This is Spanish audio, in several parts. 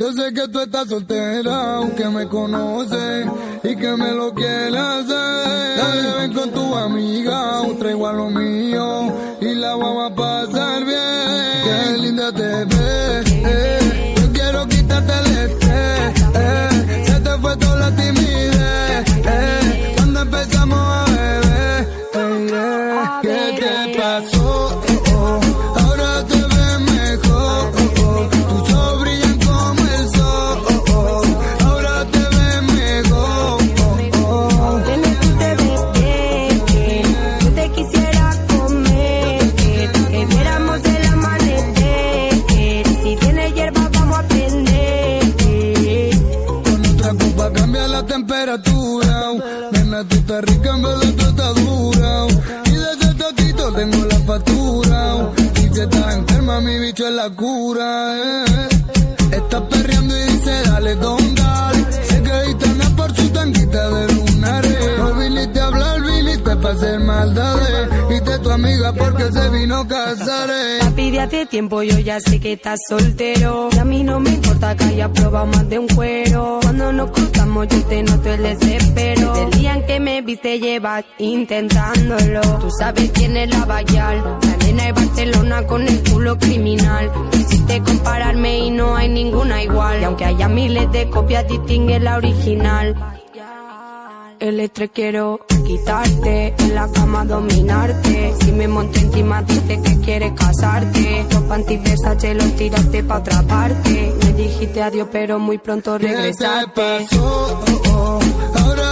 Yo sé que tú estás soltera, aunque me conoces y que me lo quieres hacer. Dale, ven con tu amiga, traigo a lo Tú estás rica, en verdad tú estás dura. Y de ese toquito tengo la factura. Y si estás enferma, mi bicho es la cura. eh. Estás perreando y dice, dale, don, dale. Que gitana por su tanguita de lunares. No viniste a hablar, viniste para hacer maldades. Tu amiga porque se vino a casar. eh. Papi, de hace tiempo yo ya sé que estás soltero. Y a mí no me importa que haya probado más de un cuero. Cuando nos cruzamos yo te noto el desespero. Desde el día en que viste llevas intentándolo. Tú sabes quién es la Bayal. La nena de Barcelona con el culo criminal. Quisiste compararme y no hay ninguna igual. Y aunque haya miles de copias, distingue la original. El estrés quiero quitarte, en la cama dominarte. Si me monto encima, dices que quieres casarte. Los panties los tiraste pa' otra parte. Me dijiste adiós, pero muy pronto ¿Qué te regresaste. pasó? Oh, oh. Ahora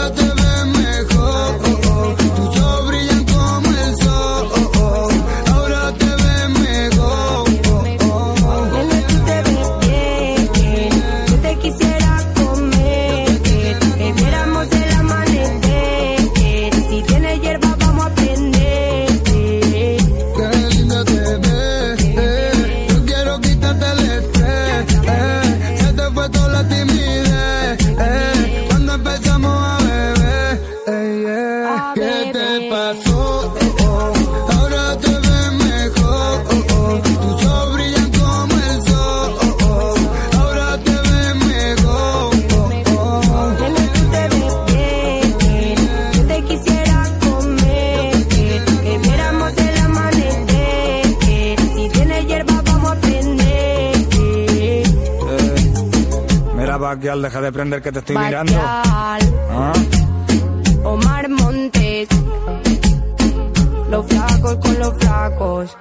Baquial, deja de prender que te estoy mirando. ¿Ah? Omar Montes, los flacos con los flacos.